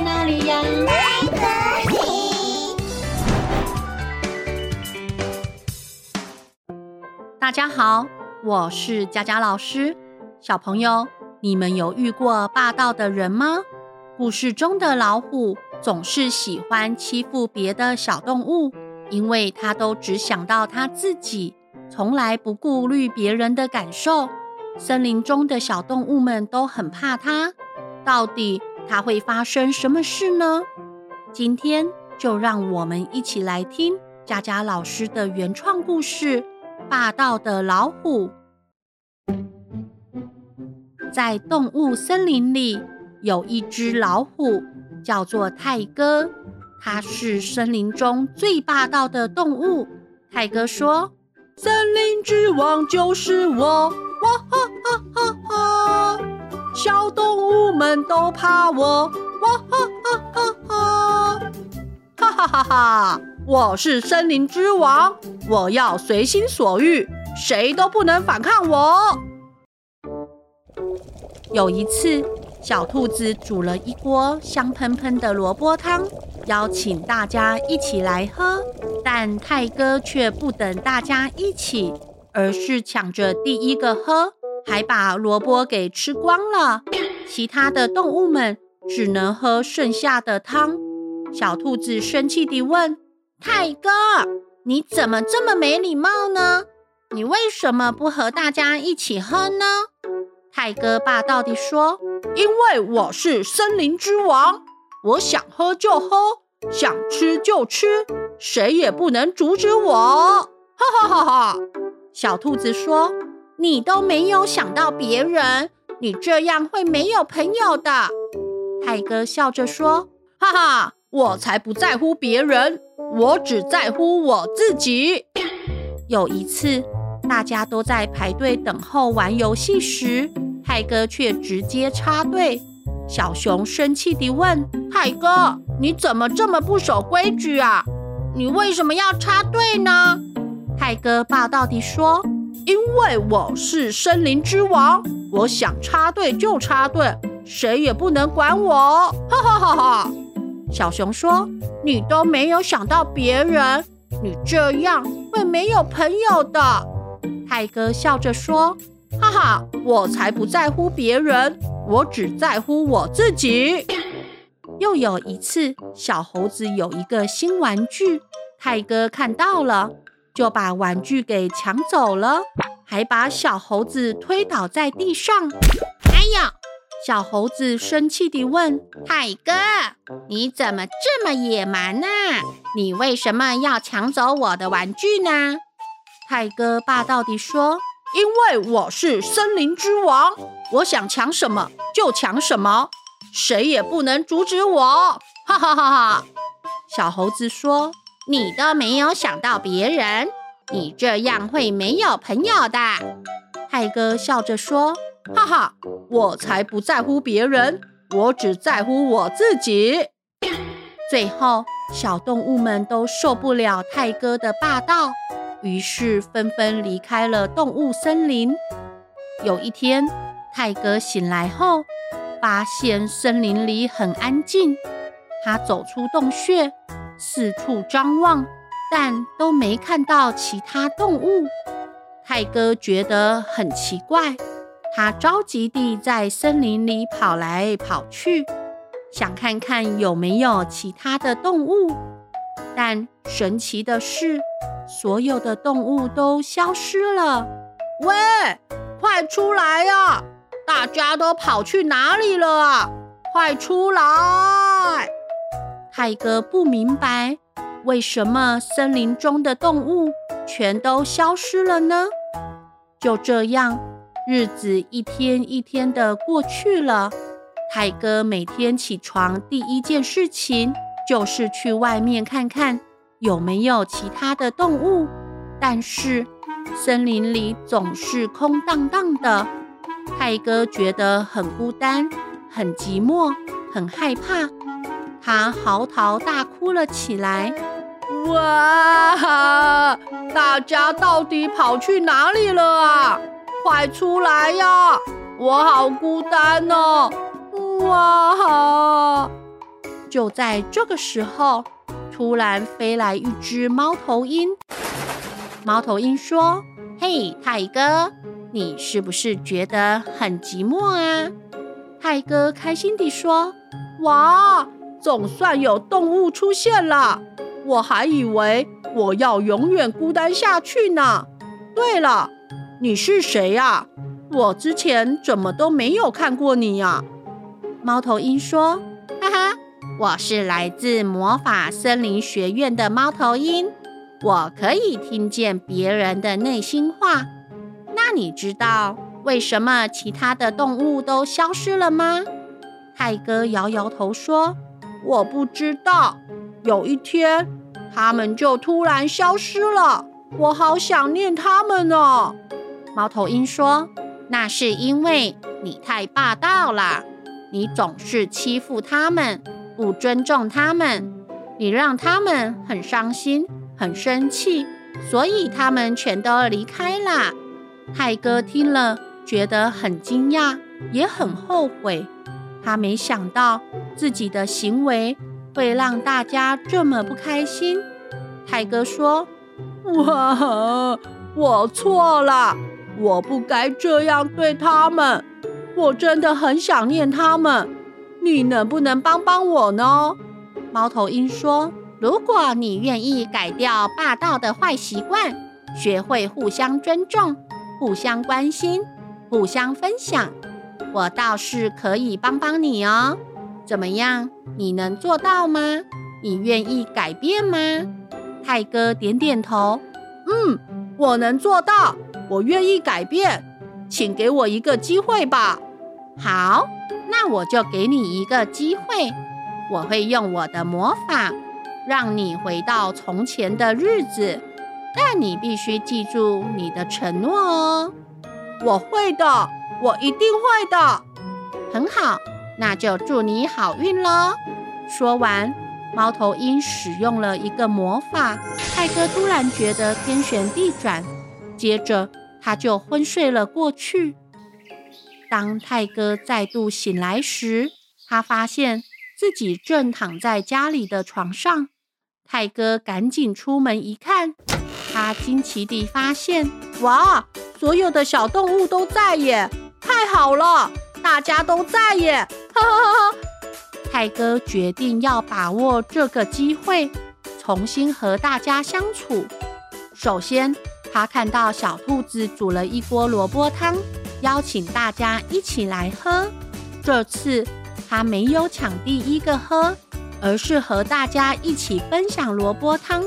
哪里呀？大家好，我是佳佳老师。小朋友，你们有遇过霸道的人吗？故事中的老虎总是喜欢欺负别的小动物，因为他都只想到他自己，从来不顾虑别人的感受。森林中的小动物们都很怕它。到底它会发生什么事呢？今天就让我们一起来听佳佳老师的原创故事《霸道的老虎》。在动物森林里，有一只老虎，叫做泰哥。它是森林中最霸道的动物。泰哥说：“森林之王就是我！”哇哈哈哈哈！小动物们都怕我，哇哈哈哈哈！哈哈哈哈！我是森林之王，我要随心所欲，谁都不能反抗我。有一次，小兔子煮了一锅香喷喷的萝卜汤，邀请大家一起来喝，但泰哥却不等大家一起，而是抢着第一个喝。还把萝卜给吃光了，其他的动物们只能喝剩下的汤。小兔子生气地问：“泰哥，你怎么这么没礼貌呢？你为什么不和大家一起喝呢？”泰哥霸道地说：“因为我是森林之王，我想喝就喝，想吃就吃，谁也不能阻止我。”哈哈哈哈！小兔子说。你都没有想到别人，你这样会没有朋友的。泰哥笑着说：“哈哈，我才不在乎别人，我只在乎我自己。”有一次，大家都在排队等候玩游戏时，泰哥却直接插队。小熊生气地问：“泰哥，你怎么这么不守规矩啊？你为什么要插队呢？”泰哥霸道地说。因为我是森林之王，我想插队就插队，谁也不能管我！哈哈哈哈！小熊说：“你都没有想到别人，你这样会没有朋友的。”泰哥笑着说：“哈哈，我才不在乎别人，我只在乎我自己。”又有一次，小猴子有一个新玩具，泰哥看到了。就把玩具给抢走了，还把小猴子推倒在地上。哎呀！小猴子生气地问泰哥：“你怎么这么野蛮呢？你为什么要抢走我的玩具呢？”泰哥霸道地说：“因为我是森林之王，我想抢什么就抢什么，谁也不能阻止我。”哈哈哈哈！小猴子说。你都没有想到别人，你这样会没有朋友的。泰哥笑着说：“哈哈，我才不在乎别人，我只在乎我自己。”最后，小动物们都受不了泰哥的霸道，于是纷纷离开了动物森林。有一天，泰哥醒来后，发现森林里很安静。他走出洞穴。四处张望，但都没看到其他动物。泰哥觉得很奇怪，他着急地在森林里跑来跑去，想看看有没有其他的动物。但神奇的是，所有的动物都消失了。喂，快出来呀！大家都跑去哪里了啊？快出来！泰哥不明白，为什么森林中的动物全都消失了呢？就这样，日子一天一天的过去了，泰哥每天起床第一件事情就是去外面看看有没有其他的动物，但是森林里总是空荡荡的。泰哥觉得很孤单、很寂寞、很害怕，他嚎啕大哭了起来。哇！大家到底跑去哪里了啊？快出来呀！我好孤单哦！哇！就在这个时候，突然飞来一只猫头鹰。猫头鹰说：“嘿，泰哥，你是不是觉得很寂寞啊？”泰哥开心地说：“哇，总算有动物出现了！我还以为我要永远孤单下去呢。对了，你是谁呀？我之前怎么都没有看过你呀？”猫头鹰说：“哈哈，我是来自魔法森林学院的猫头鹰。”我可以听见别人的内心话。那你知道为什么其他的动物都消失了吗？泰哥摇摇头说：“我不知道。有一天，他们就突然消失了。我好想念他们呢。”猫头鹰说：“那是因为你太霸道了。你总是欺负他们，不尊重他们，你让他们很伤心。”很生气，所以他们全都离开了。泰哥听了，觉得很惊讶，也很后悔。他没想到自己的行为会让大家这么不开心。泰哥说：“哇，我错了，我不该这样对他们。我真的很想念他们。你能不能帮帮我呢？”猫头鹰说。如果你愿意改掉霸道的坏习惯，学会互相尊重、互相关心、互相分享，我倒是可以帮帮你哦。怎么样？你能做到吗？你愿意改变吗？泰哥点点头，嗯，我能做到，我愿意改变，请给我一个机会吧。好，那我就给你一个机会，我会用我的魔法。让你回到从前的日子，但你必须记住你的承诺哦。我会的，我一定会的。很好，那就祝你好运喽。说完，猫头鹰使用了一个魔法，泰哥突然觉得天旋地转，接着他就昏睡了过去。当泰哥再度醒来时，他发现自己正躺在家里的床上。泰哥赶紧出门一看，他惊奇地发现：哇，所有的小动物都在耶！太好了，大家都在耶！哈哈哈哈！泰哥决定要把握这个机会，重新和大家相处。首先，他看到小兔子煮了一锅萝卜汤，邀请大家一起来喝。这次他没有抢第一个喝。而是和大家一起分享萝卜汤。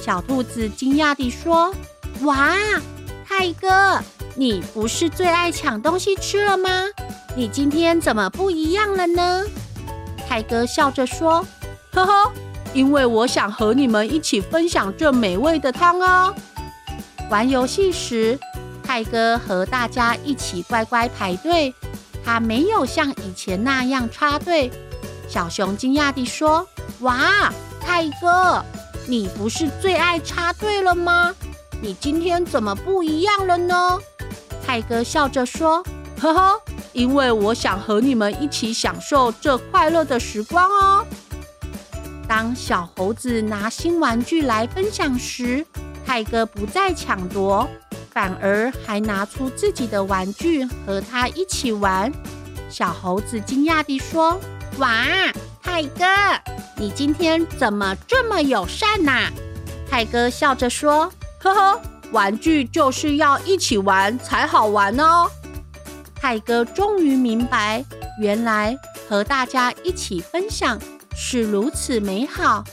小兔子惊讶地说：“哇，泰哥，你不是最爱抢东西吃了吗？你今天怎么不一样了呢？”泰哥笑着说：“呵呵，因为我想和你们一起分享这美味的汤哦。”玩游戏时，泰哥和大家一起乖乖排队，他没有像以前那样插队。小熊惊讶地说：“哇，泰哥，你不是最爱插队了吗？你今天怎么不一样了呢？”泰哥笑着说：“呵呵，因为我想和你们一起享受这快乐的时光哦。”当小猴子拿新玩具来分享时，泰哥不再抢夺，反而还拿出自己的玩具和他一起玩。小猴子惊讶地说。哇，泰哥，你今天怎么这么友善呐？泰哥笑着说：“呵呵，玩具就是要一起玩才好玩哦。”泰哥终于明白，原来和大家一起分享是如此美好，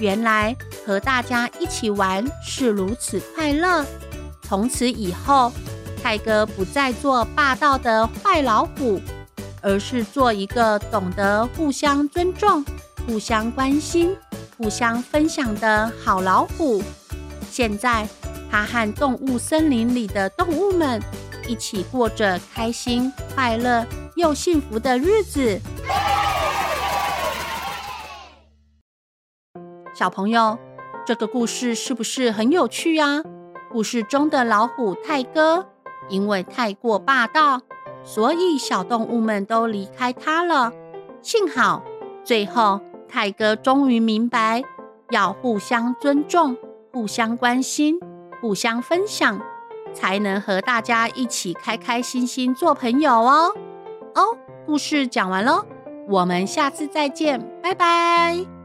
原来和大家一起玩是如此快乐。从此以后，泰哥不再做霸道的坏老虎。而是做一个懂得互相尊重、互相关心、互相分享的好老虎。现在，它和动物森林里的动物们一起过着开心、快乐又幸福的日子。小朋友，这个故事是不是很有趣呀？故事中的老虎泰哥，因为太过霸道，所以小动物们都离开他了。幸好，最后泰哥终于明白，要互相尊重、互相关心、互相分享，才能和大家一起开开心心做朋友哦。哦，故事讲完喽，我们下次再见，拜拜。